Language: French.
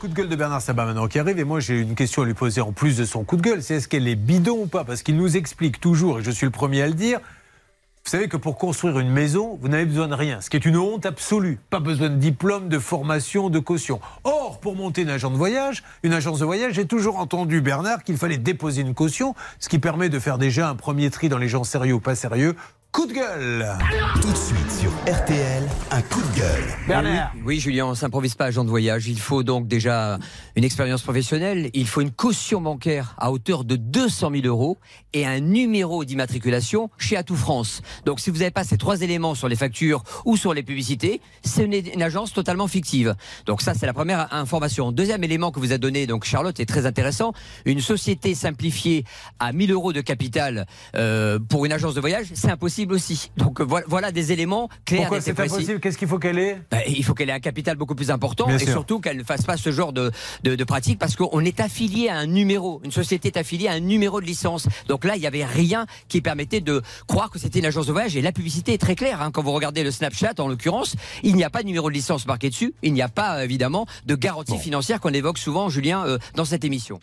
coup de gueule de Bernard Sabat maintenant qui arrive et moi j'ai une question à lui poser en plus de son coup de gueule, c'est est-ce qu'elle est bidon ou pas? Parce qu'il nous explique toujours, et je suis le premier à le dire, vous savez que pour construire une maison, vous n'avez besoin de rien, ce qui est une honte absolue. Pas besoin de diplôme, de formation, de caution. Or, pour monter une agence de voyage, une agence de voyage, j'ai toujours entendu Bernard qu'il fallait déposer une caution, ce qui permet de faire déjà un premier tri dans les gens sérieux ou pas sérieux coup de gueule. Tout de suite sur RTL, un coup de gueule. Bernard. Oui, oui, Julien, on s'improvise pas agent de voyage. Il faut donc déjà une expérience professionnelle. Il faut une caution bancaire à hauteur de 200 000 euros et un numéro d'immatriculation chez Atout France. Donc, si vous n'avez pas ces trois éléments sur les factures ou sur les publicités, c'est une, une agence totalement fictive. Donc, ça, c'est la première information. Deuxième élément que vous a donné, donc Charlotte, est très intéressant. Une société simplifiée à 1000 euros de capital euh, pour une agence de voyage, c'est impossible aussi. Donc, euh, voilà, voilà des éléments clairs Pourquoi c'est impossible Qu'est-ce qu'il faut qu'elle ait? Ben, il faut qu'elle ait un capital beaucoup plus important Bien et sûr. surtout qu'elle ne fasse pas ce genre de, de, de pratique parce qu'on est affilié à un numéro. Une société est affiliée à un numéro de licence. Donc là, il n'y avait rien qui permettait de croire que c'était une agence de voyage et la publicité est très claire. hein. Quand vous regardez le Snapchat, en l'occurrence, il n'y a pas de numéro de licence marqué dessus. Il n'y a pas, euh, évidemment, de garantie financière qu'on évoque souvent, Julien, euh, dans cette émission.